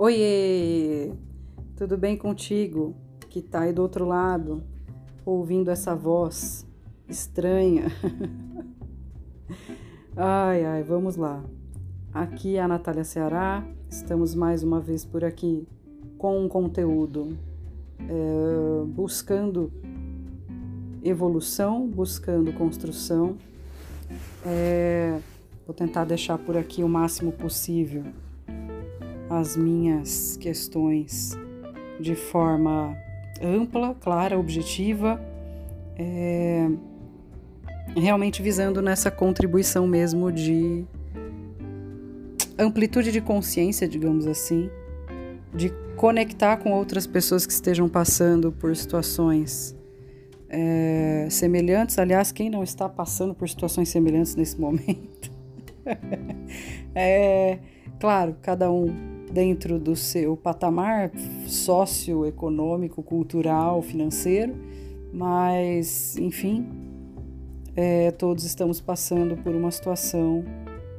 Oiê! Tudo bem contigo que tá aí do outro lado, ouvindo essa voz estranha? ai, ai, vamos lá. Aqui é a Natália Ceará, estamos mais uma vez por aqui com um conteúdo é, buscando evolução, buscando construção. É, vou tentar deixar por aqui o máximo possível as minhas questões de forma ampla, clara, objetiva, é, realmente visando nessa contribuição mesmo de amplitude de consciência, digamos assim, de conectar com outras pessoas que estejam passando por situações é, semelhantes. Aliás, quem não está passando por situações semelhantes nesse momento? é, claro, cada um dentro do seu patamar socioeconômico, cultural, financeiro, mas, enfim, é, todos estamos passando por uma situação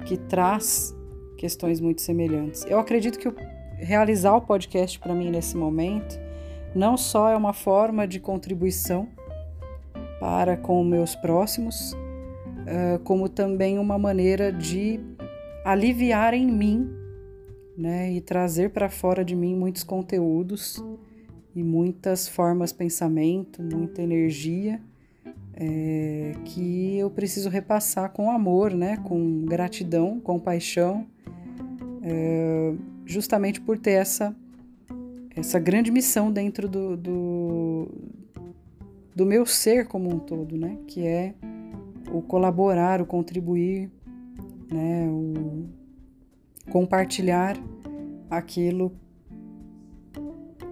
que traz questões muito semelhantes. Eu acredito que realizar o podcast para mim nesse momento não só é uma forma de contribuição para com meus próximos, como também uma maneira de aliviar em mim né, e trazer para fora de mim muitos conteúdos e muitas formas de pensamento, muita energia é, que eu preciso repassar com amor, né, com gratidão, com paixão, é, justamente por ter essa, essa grande missão dentro do, do, do meu ser como um todo, né, que é o colaborar, o contribuir, né, o compartilhar aquilo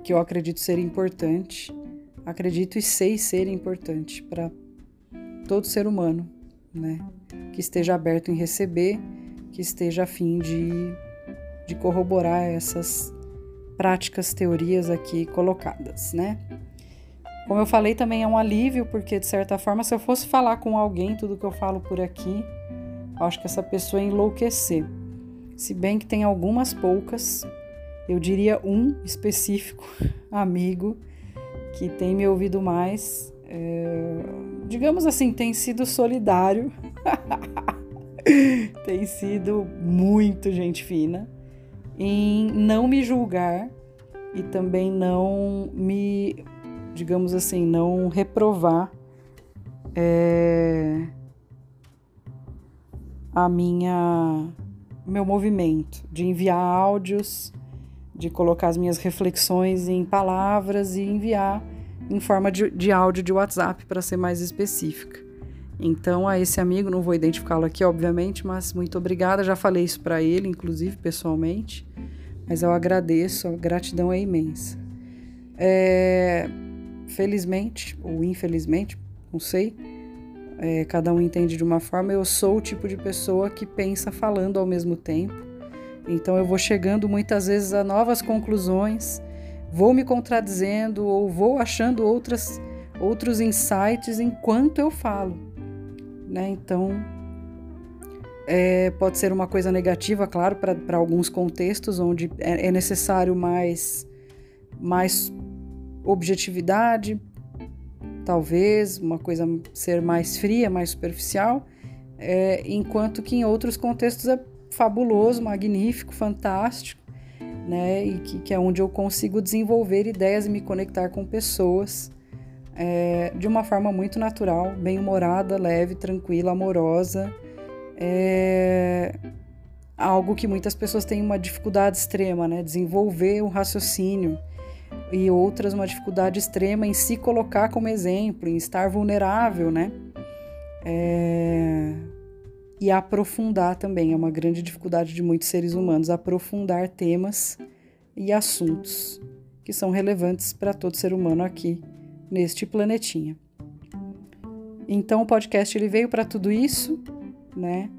que eu acredito ser importante, acredito e sei ser importante para todo ser humano, né? Que esteja aberto em receber, que esteja a fim de, de corroborar essas práticas, teorias aqui colocadas, né? Como eu falei, também é um alívio, porque de certa forma, se eu fosse falar com alguém tudo que eu falo por aqui, acho que essa pessoa ia enlouquecer se bem que tem algumas poucas, eu diria um específico amigo que tem me ouvido mais, é, digamos assim, tem sido solidário, tem sido muito gente fina em não me julgar e também não me, digamos assim, não reprovar é, a minha meu movimento de enviar áudios, de colocar as minhas reflexões em palavras e enviar em forma de, de áudio de WhatsApp para ser mais específica. Então, a esse amigo, não vou identificá-lo aqui, obviamente, mas muito obrigada. Já falei isso para ele, inclusive pessoalmente, mas eu agradeço, a gratidão é imensa. É, felizmente, ou infelizmente, não sei, é, cada um entende de uma forma. Eu sou o tipo de pessoa que pensa falando ao mesmo tempo. Então eu vou chegando muitas vezes a novas conclusões, vou me contradizendo ou vou achando outras, outros insights enquanto eu falo. Né? Então é, pode ser uma coisa negativa, claro, para alguns contextos onde é, é necessário mais, mais objetividade, talvez, uma coisa ser mais fria, mais superficial, é, enquanto que em outros contextos é fabuloso, magnífico, fantástico, né? E que, que é onde eu consigo desenvolver ideias e me conectar com pessoas é, de uma forma muito natural, bem-humorada, leve, tranquila, amorosa. É algo que muitas pessoas têm uma dificuldade extrema, né? Desenvolver o raciocínio e outras uma dificuldade extrema em se colocar como exemplo, em estar vulnerável, né? É... E aprofundar também, é uma grande dificuldade de muitos seres humanos, aprofundar temas e assuntos que são relevantes para todo ser humano aqui neste planetinha. Então o podcast ele veio para tudo isso, né?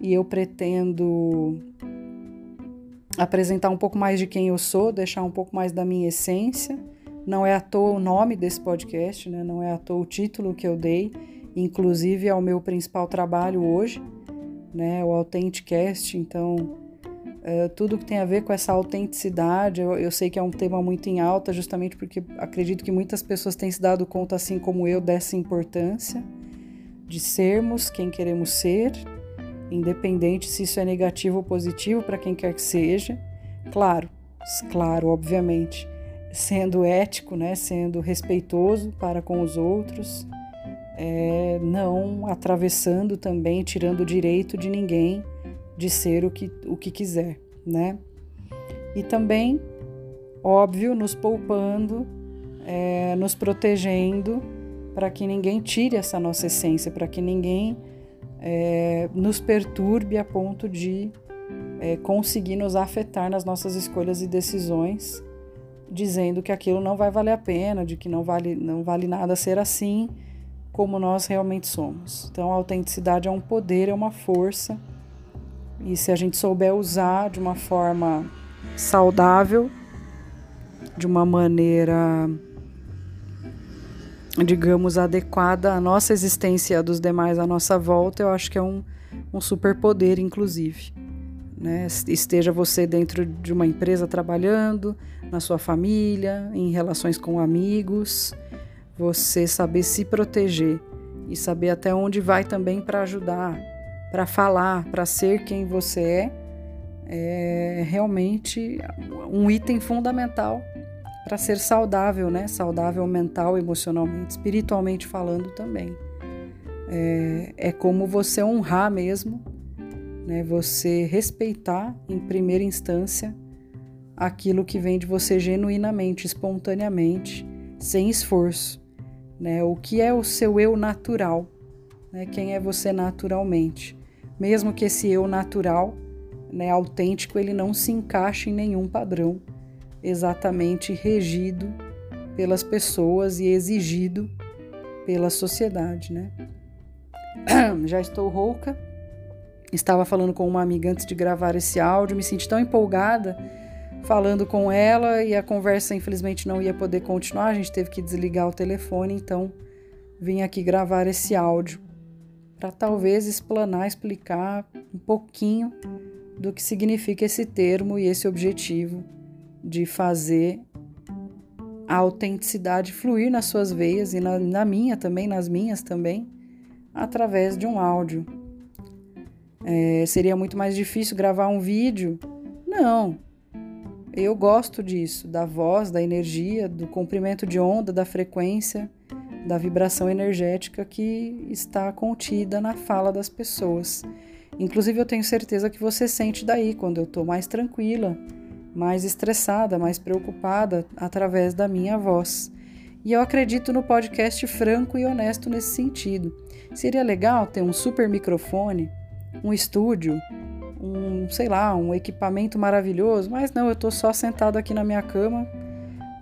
E eu pretendo apresentar um pouco mais de quem eu sou, deixar um pouco mais da minha essência. Não é à toa o nome desse podcast, né? não é à toa o título que eu dei, inclusive é o meu principal trabalho hoje, né? o Authenticast. Então, Uh, tudo que tem a ver com essa autenticidade, eu, eu, sei que é um tema muito em alta, justamente porque acredito que muitas pessoas têm se dado conta, assim como eu, dessa importância de sermos quem queremos ser, independente se isso é negativo ou positivo para quem quer que seja. Claro, claro, obviamente, sendo ético, né, sendo respeitoso para com os outros, é, não atravessando também, tirando o direito de ninguém de ser o que, o que quiser, né? E também, óbvio, nos poupando, é, nos protegendo, para que ninguém tire essa nossa essência, para que ninguém é, nos perturbe a ponto de é, conseguir nos afetar nas nossas escolhas e decisões, dizendo que aquilo não vai valer a pena, de que não vale, não vale nada ser assim como nós realmente somos. Então, a autenticidade é um poder, é uma força e se a gente souber usar de uma forma saudável, de uma maneira, digamos, adequada à nossa existência e à dos demais à nossa volta, eu acho que é um, um superpoder, inclusive. Né? Esteja você dentro de uma empresa trabalhando, na sua família, em relações com amigos, você saber se proteger e saber até onde vai também para ajudar para falar, para ser quem você é, é realmente um item fundamental para ser saudável, né? Saudável mental, emocionalmente, espiritualmente falando também. É, é como você honrar mesmo, né? Você respeitar em primeira instância aquilo que vem de você genuinamente, espontaneamente, sem esforço, né? O que é o seu eu natural, né? Quem é você naturalmente? mesmo que esse eu natural, né, autêntico, ele não se encaixe em nenhum padrão exatamente regido pelas pessoas e exigido pela sociedade, né? Já estou rouca. Estava falando com uma amiga antes de gravar esse áudio, me senti tão empolgada falando com ela e a conversa infelizmente não ia poder continuar, a gente teve que desligar o telefone, então vim aqui gravar esse áudio para talvez explanar, explicar um pouquinho do que significa esse termo e esse objetivo de fazer a autenticidade fluir nas suas veias e na, na minha também, nas minhas também, através de um áudio. É, seria muito mais difícil gravar um vídeo? Não. Eu gosto disso, da voz, da energia, do comprimento de onda, da frequência da vibração energética que está contida na fala das pessoas. Inclusive, eu tenho certeza que você sente daí quando eu estou mais tranquila, mais estressada, mais preocupada através da minha voz. E eu acredito no podcast franco e honesto nesse sentido. Seria legal ter um super microfone, um estúdio, um, sei lá, um equipamento maravilhoso, mas não, eu estou só sentado aqui na minha cama,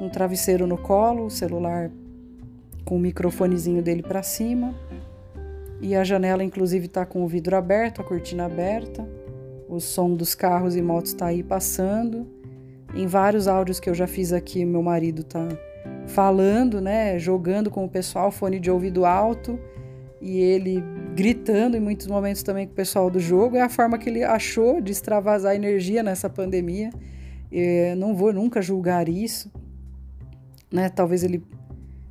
um travesseiro no colo, o celular com o microfonezinho dele para cima. E a janela, inclusive, está com o vidro aberto, a cortina aberta. O som dos carros e motos está aí passando. Em vários áudios que eu já fiz aqui, meu marido tá falando, né, jogando com o pessoal, fone de ouvido alto, e ele gritando em muitos momentos também com o pessoal do jogo. É a forma que ele achou de extravasar energia nessa pandemia. Eu não vou nunca julgar isso, né? Talvez ele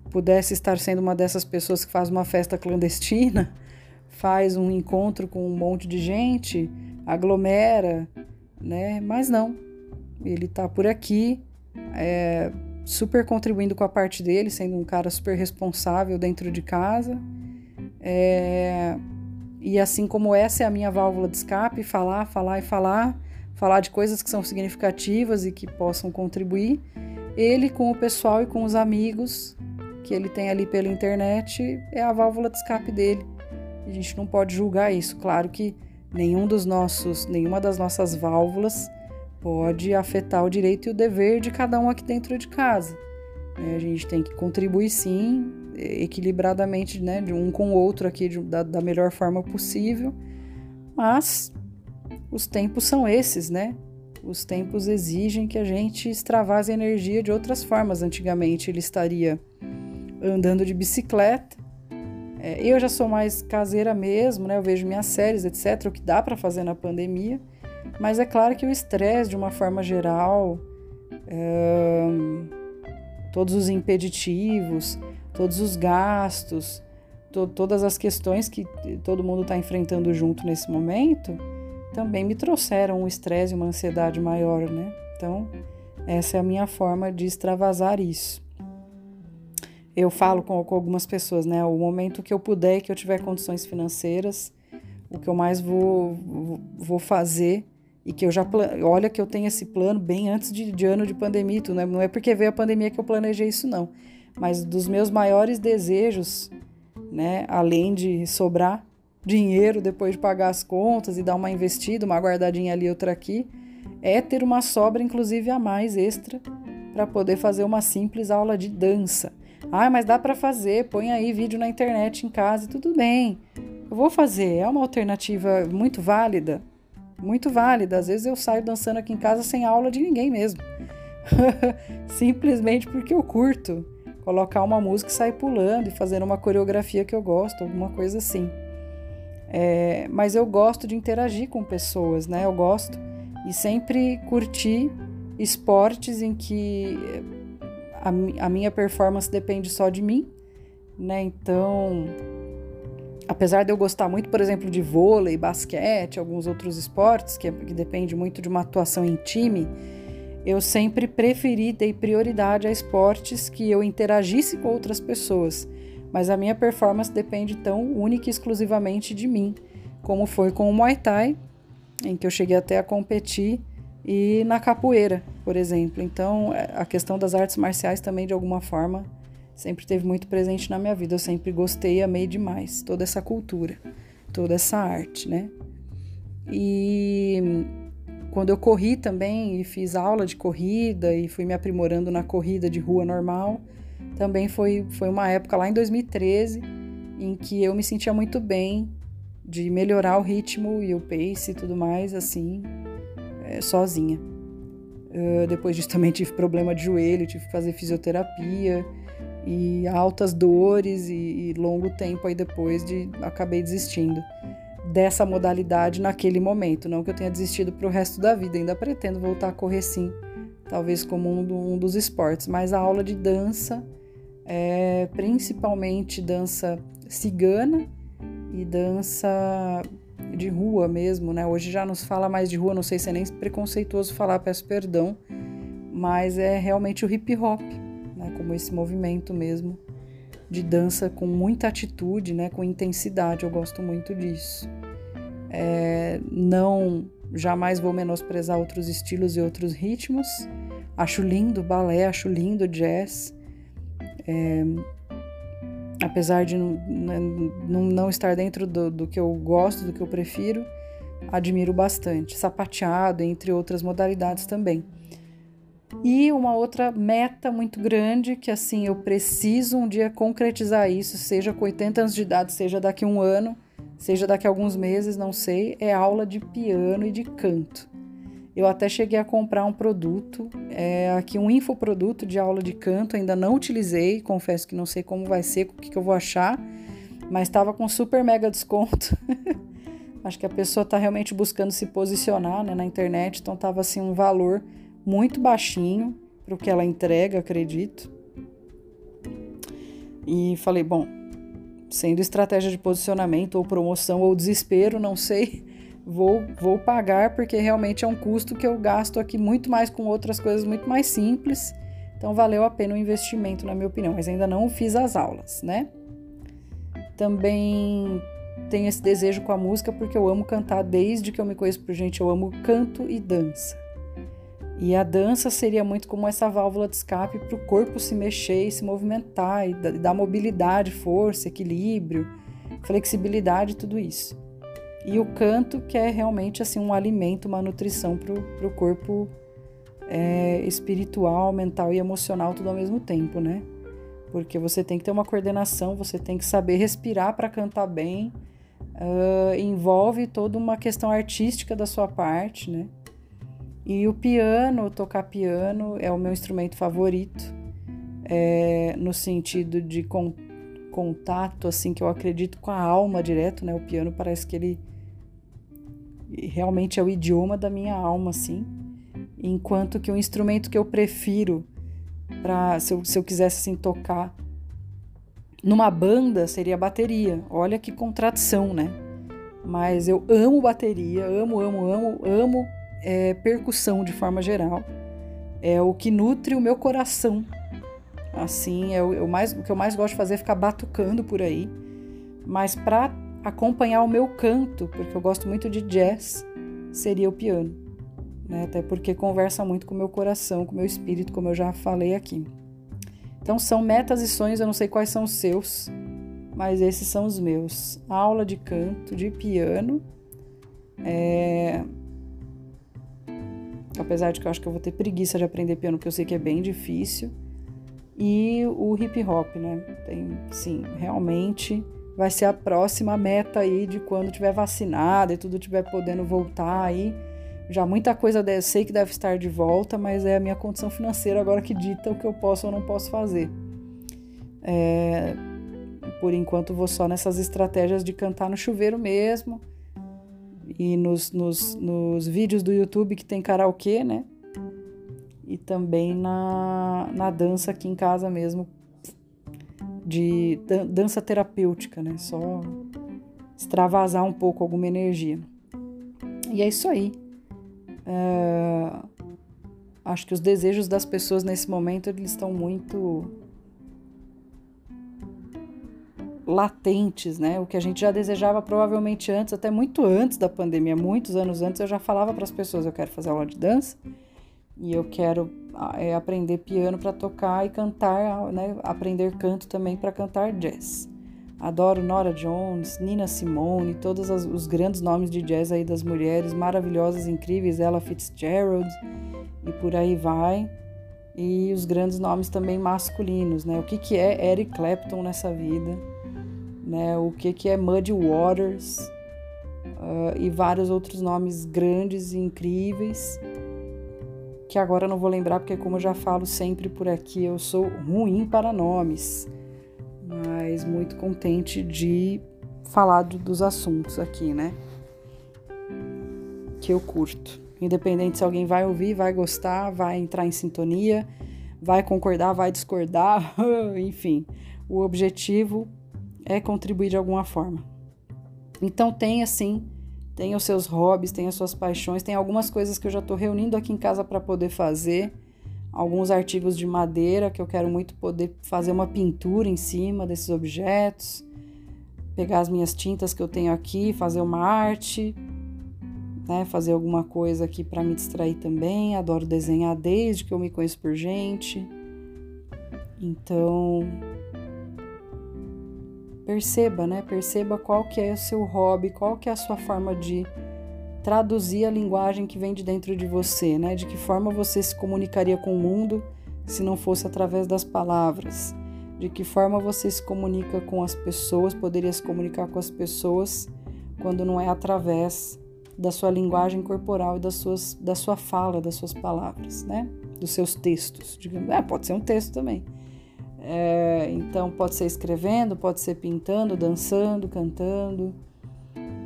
pudesse estar sendo uma dessas pessoas que faz uma festa clandestina, faz um encontro com um monte de gente, aglomera, né? Mas não, ele está por aqui, é, super contribuindo com a parte dele, sendo um cara super responsável dentro de casa. É, e assim como essa é a minha válvula de escape, falar, falar e falar, falar de coisas que são significativas e que possam contribuir, ele com o pessoal e com os amigos que ele tem ali pela internet é a válvula de escape dele. A gente não pode julgar isso. Claro que nenhum dos nossos, nenhuma das nossas válvulas pode afetar o direito e o dever de cada um aqui dentro de casa. É, a gente tem que contribuir sim, equilibradamente, né, de um com o outro aqui de, da, da melhor forma possível. Mas os tempos são esses, né? Os tempos exigem que a gente extravase energia de outras formas. Antigamente ele estaria andando de bicicleta. É, eu já sou mais caseira mesmo, né? Eu vejo minhas séries, etc., o que dá para fazer na pandemia. Mas é claro que o estresse, de uma forma geral, é, todos os impeditivos, todos os gastos, to todas as questões que todo mundo está enfrentando junto nesse momento, também me trouxeram um estresse e uma ansiedade maior, né? Então, essa é a minha forma de extravasar isso. Eu falo com, com algumas pessoas, né? O momento que eu puder, que eu tiver condições financeiras, o que eu mais vou, vou fazer e que eu já olha que eu tenho esse plano bem antes de, de ano de pandemia, tudo, né? não é porque veio a pandemia que eu planejei isso não, mas dos meus maiores desejos, né, além de sobrar dinheiro depois de pagar as contas e dar uma investida, uma guardadinha ali outra aqui, é ter uma sobra inclusive a mais extra para poder fazer uma simples aula de dança. Ah, mas dá para fazer, põe aí vídeo na internet em casa e tudo bem. Eu vou fazer, é uma alternativa muito válida, muito válida. Às vezes eu saio dançando aqui em casa sem aula de ninguém mesmo. Simplesmente porque eu curto colocar uma música e sair pulando e fazendo uma coreografia que eu gosto, alguma coisa assim. É, mas eu gosto de interagir com pessoas, né? Eu gosto e sempre curti esportes em que a, a minha performance depende só de mim, né? Então, apesar de eu gostar muito, por exemplo, de vôlei, basquete, alguns outros esportes, que, é, que depende muito de uma atuação em time, eu sempre preferi, dei prioridade a esportes que eu interagisse com outras pessoas. Mas a minha performance depende tão única e exclusivamente de mim, como foi com o Muay Thai, em que eu cheguei até a competir, e na capoeira, por exemplo. Então, é, a questão das artes marciais também, de alguma forma, sempre teve muito presente na minha vida. Eu sempre gostei e amei demais toda essa cultura, toda essa arte, né? E quando eu corri também e fiz aula de corrida e fui me aprimorando na corrida de rua normal, também foi, foi uma época lá em 2013 em que eu me sentia muito bem de melhorar o ritmo e o pace e tudo mais, assim, é, sozinha. Uh, depois disso também tive problema de joelho, tive que fazer fisioterapia e altas dores e, e longo tempo aí depois de acabei desistindo dessa modalidade naquele momento. Não que eu tenha desistido para o resto da vida, ainda pretendo voltar a correr sim, talvez como um, do, um dos esportes. Mas a aula de dança, é, principalmente dança cigana e dança de rua mesmo, né? Hoje já nos fala mais de rua, não sei se é nem preconceituoso falar, peço perdão, mas é realmente o hip hop, né? Como esse movimento mesmo de dança com muita atitude, né? Com intensidade, eu gosto muito disso. É, não, jamais vou menosprezar outros estilos e outros ritmos. Acho lindo balé, acho lindo jazz. É, apesar de não, né, não, não estar dentro do, do, que eu gosto, do que eu prefiro, admiro bastante. Sapateado, entre outras modalidades também. E uma outra meta muito grande, que assim, eu preciso um dia concretizar isso, seja com 80 anos de idade, seja daqui a um ano, seja daqui a alguns meses, não sei, é aula de piano e de canto. Eu até cheguei a comprar um produto, é, aqui um infoproduto de aula de canto, ainda não utilizei, confesso que não sei como vai ser, o que, que eu vou achar, mas estava com super mega desconto. Acho que a pessoa está realmente buscando se posicionar né, na internet, então estava assim um valor muito baixinho para o que ela entrega, acredito. E falei, bom, sendo estratégia de posicionamento ou promoção ou desespero, não sei vou, vou pagar porque realmente é um custo que eu gasto aqui muito mais com outras coisas muito mais simples. Então valeu a pena o investimento, na minha opinião, mas ainda não fiz as aulas, né? Também tenho esse desejo com a música porque eu amo cantar desde que eu me conheço por gente, eu amo canto e dança. E a dança seria muito como essa válvula de escape para o corpo se mexer e se movimentar e dar mobilidade, força, equilíbrio, flexibilidade, tudo isso. E o canto, que é realmente assim um alimento, uma nutrição para o corpo é, espiritual, mental e emocional, tudo ao mesmo tempo, né? Porque você tem que ter uma coordenação, você tem que saber respirar para cantar bem, uh, envolve toda uma questão artística da sua parte, né? E o piano, tocar piano, é o meu instrumento favorito, é, no sentido de con contato, assim, que eu acredito com a alma direto, né? O piano parece que ele realmente é o idioma da minha alma, assim. Enquanto que o instrumento que eu prefiro para se eu, se eu quisesse assim tocar numa banda seria a bateria. Olha que contradição, né? Mas eu amo bateria, amo, amo, amo, amo é, percussão de forma geral. É o que nutre o meu coração. Assim, é o, eu mais, o que eu mais gosto de fazer é ficar batucando por aí. Mas para acompanhar o meu canto, porque eu gosto muito de jazz, seria o piano. Né? Até porque conversa muito com o meu coração, com o meu espírito, como eu já falei aqui. Então são metas e sonhos, eu não sei quais são os seus, mas esses são os meus. Aula de canto, de piano. É... Apesar de que eu acho que eu vou ter preguiça de aprender piano, porque eu sei que é bem difícil. E o hip hop, né? Tem, sim, realmente vai ser a próxima meta aí de quando tiver vacinado e tudo tiver podendo voltar aí. Já muita coisa deve, sei que deve estar de volta, mas é a minha condição financeira agora que dita o que eu posso ou não posso fazer. É, por enquanto vou só nessas estratégias de cantar no chuveiro mesmo e nos, nos, nos vídeos do YouTube que tem karaokê, né? E também na, na dança aqui em casa mesmo, de dança terapêutica, né? Só extravasar um pouco alguma energia. E é isso aí. É... Acho que os desejos das pessoas nesse momento eles estão muito latentes, né? O que a gente já desejava provavelmente antes, até muito antes da pandemia, muitos anos antes, eu já falava para as pessoas: eu quero fazer aula de dança e eu quero é, aprender piano para tocar e cantar, né? Aprender canto também para cantar jazz. Adoro Nora Jones, Nina Simone, todos os grandes nomes de jazz aí das mulheres maravilhosas, incríveis, Ella Fitzgerald e por aí vai. E os grandes nomes também masculinos, né? O que, que é Eric Clapton nessa vida, né? O que, que é Muddy Waters uh, e vários outros nomes grandes e incríveis que agora não vou lembrar porque como eu já falo sempre por aqui, eu sou ruim para nomes mas muito contente de falar do, dos assuntos aqui, né? Que eu curto. Independente se alguém vai ouvir, vai gostar, vai entrar em sintonia, vai concordar, vai discordar, enfim, o objetivo é contribuir de alguma forma. Então tem assim, tem os seus hobbies, tem as suas paixões, tem algumas coisas que eu já estou reunindo aqui em casa para poder fazer alguns artigos de madeira que eu quero muito poder fazer uma pintura em cima desses objetos, pegar as minhas tintas que eu tenho aqui, fazer uma arte, né, fazer alguma coisa aqui para me distrair também. Adoro desenhar desde que eu me conheço por gente. Então, perceba, né? Perceba qual que é o seu hobby, qual que é a sua forma de traduzir a linguagem que vem de dentro de você, né? De que forma você se comunicaria com o mundo se não fosse através das palavras? De que forma você se comunica com as pessoas, poderia se comunicar com as pessoas quando não é através da sua linguagem corporal e das suas, da sua fala, das suas palavras, né? Dos seus textos. Digamos. É, pode ser um texto também. É, então, pode ser escrevendo, pode ser pintando, dançando, cantando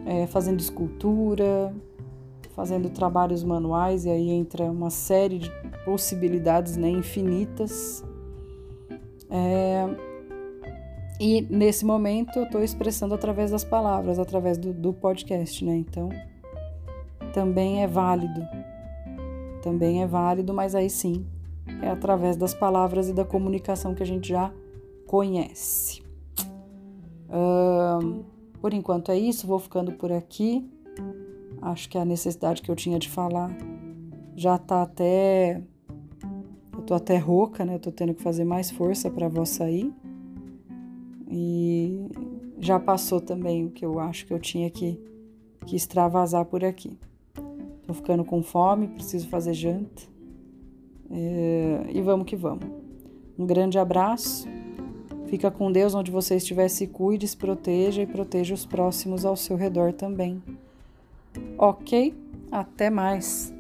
é, fazendo escultura, fazendo trabalhos manuais, e aí entra uma série de possibilidades né, infinitas. É, e nesse momento eu estou expressando através das palavras, através do, do podcast, né? Então também é válido. Também é válido, mas aí sim é através das palavras e da comunicação que a gente já conhece. Um, por enquanto é isso, vou ficando por aqui. Acho que a necessidade que eu tinha de falar já tá até. Eu tô até rouca, né? Eu tô tendo que fazer mais força para voz sair. E já passou também o que eu acho que eu tinha que, que extravasar por aqui. Tô ficando com fome, preciso fazer janta. É, e vamos que vamos. Um grande abraço Fica com Deus onde você estiver, se cuide, se proteja e proteja os próximos ao seu redor também. Ok? Até mais!